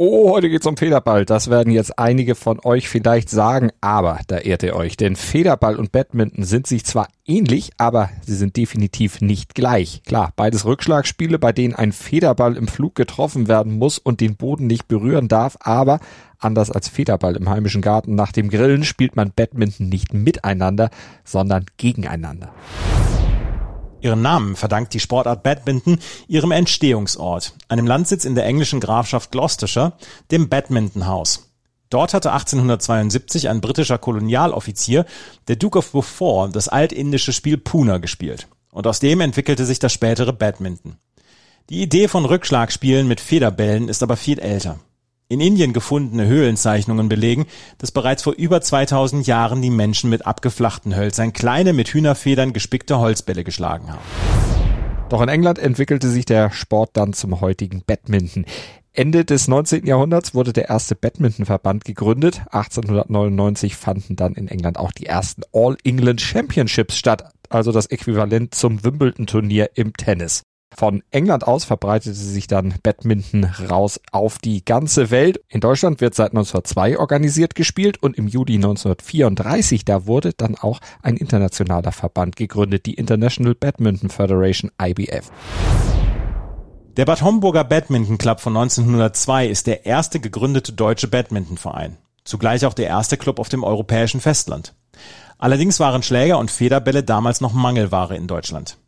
Oh, heute geht's um Federball. Das werden jetzt einige von euch vielleicht sagen, aber da ehrt ihr euch. Denn Federball und Badminton sind sich zwar ähnlich, aber sie sind definitiv nicht gleich. Klar, beides Rückschlagspiele, bei denen ein Federball im Flug getroffen werden muss und den Boden nicht berühren darf, aber anders als Federball im heimischen Garten nach dem Grillen spielt man Badminton nicht miteinander, sondern gegeneinander. Ihren Namen verdankt die Sportart Badminton ihrem Entstehungsort, einem Landsitz in der englischen Grafschaft Gloucestershire, dem Badminton House. Dort hatte 1872 ein britischer Kolonialoffizier, der Duke of Beaufort, das altindische Spiel Puna gespielt. Und aus dem entwickelte sich das spätere Badminton. Die Idee von Rückschlagspielen mit Federbällen ist aber viel älter. In Indien gefundene Höhlenzeichnungen belegen, dass bereits vor über 2000 Jahren die Menschen mit abgeflachten Hölzern kleine mit Hühnerfedern gespickte Holzbälle geschlagen haben. Doch in England entwickelte sich der Sport dann zum heutigen Badminton. Ende des 19. Jahrhunderts wurde der erste Badmintonverband gegründet. 1899 fanden dann in England auch die ersten All England Championships statt, also das Äquivalent zum Wimbledon-Turnier im Tennis. Von England aus verbreitete sich dann Badminton raus auf die ganze Welt. In Deutschland wird seit 1902 organisiert gespielt und im Juli 1934, da wurde dann auch ein internationaler Verband gegründet, die International Badminton Federation IBF. Der Bad Homburger Badminton Club von 1902 ist der erste gegründete deutsche Badmintonverein. Zugleich auch der erste Club auf dem europäischen Festland. Allerdings waren Schläger und Federbälle damals noch Mangelware in Deutschland.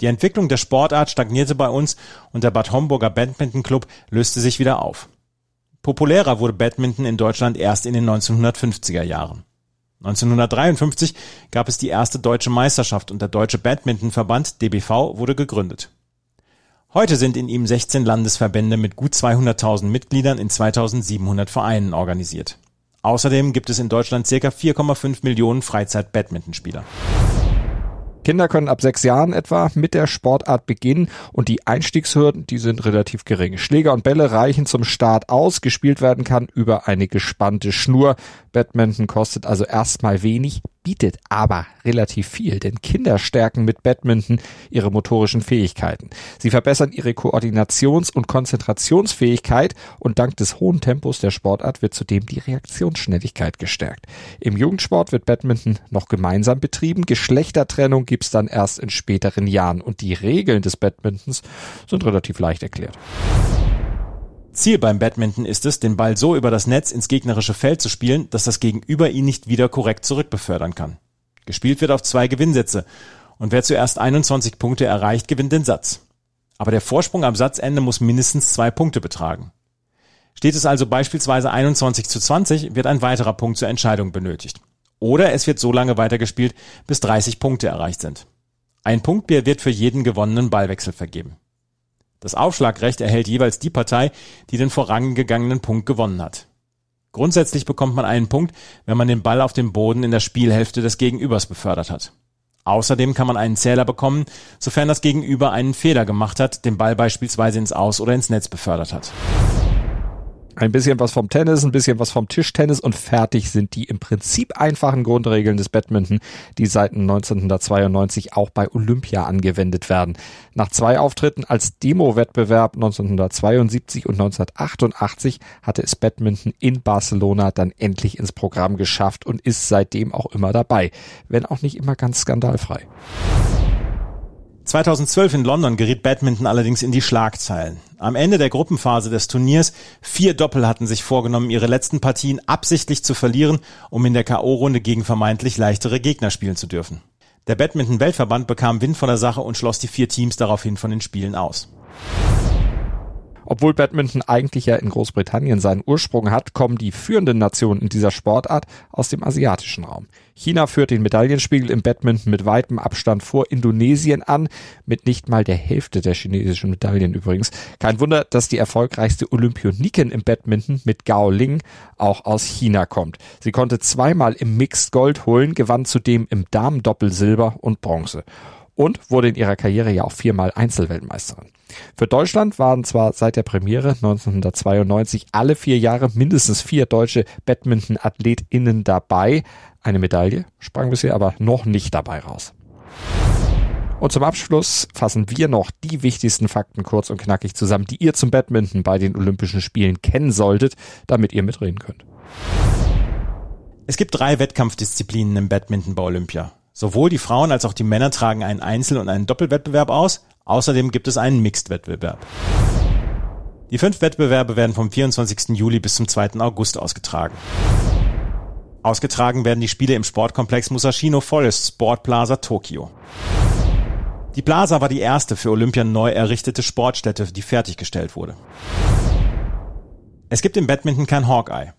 Die Entwicklung der Sportart stagnierte bei uns und der Bad Homburger Badminton Club löste sich wieder auf. Populärer wurde Badminton in Deutschland erst in den 1950er Jahren. 1953 gab es die erste deutsche Meisterschaft und der Deutsche Badmintonverband DBV wurde gegründet. Heute sind in ihm 16 Landesverbände mit gut 200.000 Mitgliedern in 2700 Vereinen organisiert. Außerdem gibt es in Deutschland ca. 4,5 Millionen Freizeit-Badmintonspieler. Kinder können ab sechs Jahren etwa mit der Sportart beginnen und die Einstiegshürden, die sind relativ gering. Schläger und Bälle reichen zum Start aus. Gespielt werden kann über eine gespannte Schnur. Badminton kostet also erstmal wenig, bietet aber relativ viel, denn Kinder stärken mit Badminton ihre motorischen Fähigkeiten. Sie verbessern ihre Koordinations- und Konzentrationsfähigkeit und dank des hohen Tempos der Sportart wird zudem die Reaktionsschnelligkeit gestärkt. Im Jugendsport wird Badminton noch gemeinsam betrieben. Geschlechtertrennung gibt's dann erst in späteren Jahren und die Regeln des Badmintons sind relativ leicht erklärt. Ziel beim Badminton ist es, den Ball so über das Netz ins gegnerische Feld zu spielen, dass das Gegenüber ihn nicht wieder korrekt zurückbefördern kann. Gespielt wird auf zwei Gewinnsätze und wer zuerst 21 Punkte erreicht, gewinnt den Satz. Aber der Vorsprung am Satzende muss mindestens zwei Punkte betragen. Steht es also beispielsweise 21 zu 20, wird ein weiterer Punkt zur Entscheidung benötigt. Oder es wird so lange weitergespielt, bis 30 Punkte erreicht sind. Ein Punktbier wird für jeden gewonnenen Ballwechsel vergeben. Das Aufschlagrecht erhält jeweils die Partei, die den vorangegangenen Punkt gewonnen hat. Grundsätzlich bekommt man einen Punkt, wenn man den Ball auf dem Boden in der Spielhälfte des Gegenübers befördert hat. Außerdem kann man einen Zähler bekommen, sofern das Gegenüber einen Fehler gemacht hat, den Ball beispielsweise ins Aus- oder ins Netz befördert hat. Ein bisschen was vom Tennis, ein bisschen was vom Tischtennis und fertig sind die im Prinzip einfachen Grundregeln des Badminton, die seit 1992 auch bei Olympia angewendet werden. Nach zwei Auftritten als Demo-Wettbewerb 1972 und 1988 hatte es Badminton in Barcelona dann endlich ins Programm geschafft und ist seitdem auch immer dabei, wenn auch nicht immer ganz skandalfrei. 2012 in London geriet Badminton allerdings in die Schlagzeilen. Am Ende der Gruppenphase des Turniers, vier Doppel hatten sich vorgenommen, ihre letzten Partien absichtlich zu verlieren, um in der K.O.-Runde gegen vermeintlich leichtere Gegner spielen zu dürfen. Der Badminton-Weltverband bekam Wind von der Sache und schloss die vier Teams daraufhin von den Spielen aus. Obwohl Badminton eigentlich ja in Großbritannien seinen Ursprung hat, kommen die führenden Nationen in dieser Sportart aus dem asiatischen Raum. China führt den Medaillenspiegel im Badminton mit weitem Abstand vor Indonesien an, mit nicht mal der Hälfte der chinesischen Medaillen übrigens. Kein Wunder, dass die erfolgreichste Olympionikin im Badminton mit Gao Ling auch aus China kommt. Sie konnte zweimal im Mixed Gold holen, gewann zudem im Damendoppel Silber und Bronze und wurde in ihrer Karriere ja auch viermal Einzelweltmeisterin. Für Deutschland waren zwar seit der Premiere 1992 alle vier Jahre mindestens vier deutsche Badminton-AthletInnen dabei. Eine Medaille sprang bisher aber noch nicht dabei raus. Und zum Abschluss fassen wir noch die wichtigsten Fakten kurz und knackig zusammen, die ihr zum Badminton bei den Olympischen Spielen kennen solltet, damit ihr mitreden könnt. Es gibt drei Wettkampfdisziplinen im Badminton bei Olympia. Sowohl die Frauen als auch die Männer tragen einen Einzel- und einen Doppelwettbewerb aus. Außerdem gibt es einen Mixed-Wettbewerb. Die fünf Wettbewerbe werden vom 24. Juli bis zum 2. August ausgetragen. Ausgetragen werden die Spiele im Sportkomplex Musashino Forest Sport Plaza Tokio. Die Plaza war die erste für Olympia neu errichtete Sportstätte, die fertiggestellt wurde. Es gibt im Badminton kein Hawkeye.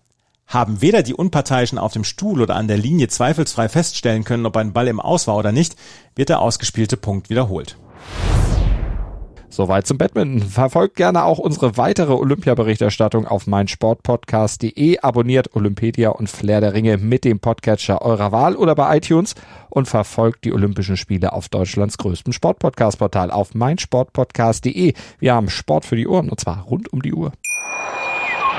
Haben weder die Unparteiischen auf dem Stuhl oder an der Linie zweifelsfrei feststellen können, ob ein Ball im Aus war oder nicht, wird der ausgespielte Punkt wiederholt. Soweit zum Badminton. Verfolgt gerne auch unsere weitere Olympia-Berichterstattung auf meinsportpodcast.de. Abonniert Olympedia und Flair der Ringe mit dem Podcatcher eurer Wahl oder bei iTunes und verfolgt die Olympischen Spiele auf Deutschlands größtem Sportpodcast-Portal auf meinsportpodcast.de. Wir haben Sport für die Ohren und zwar rund um die Uhr.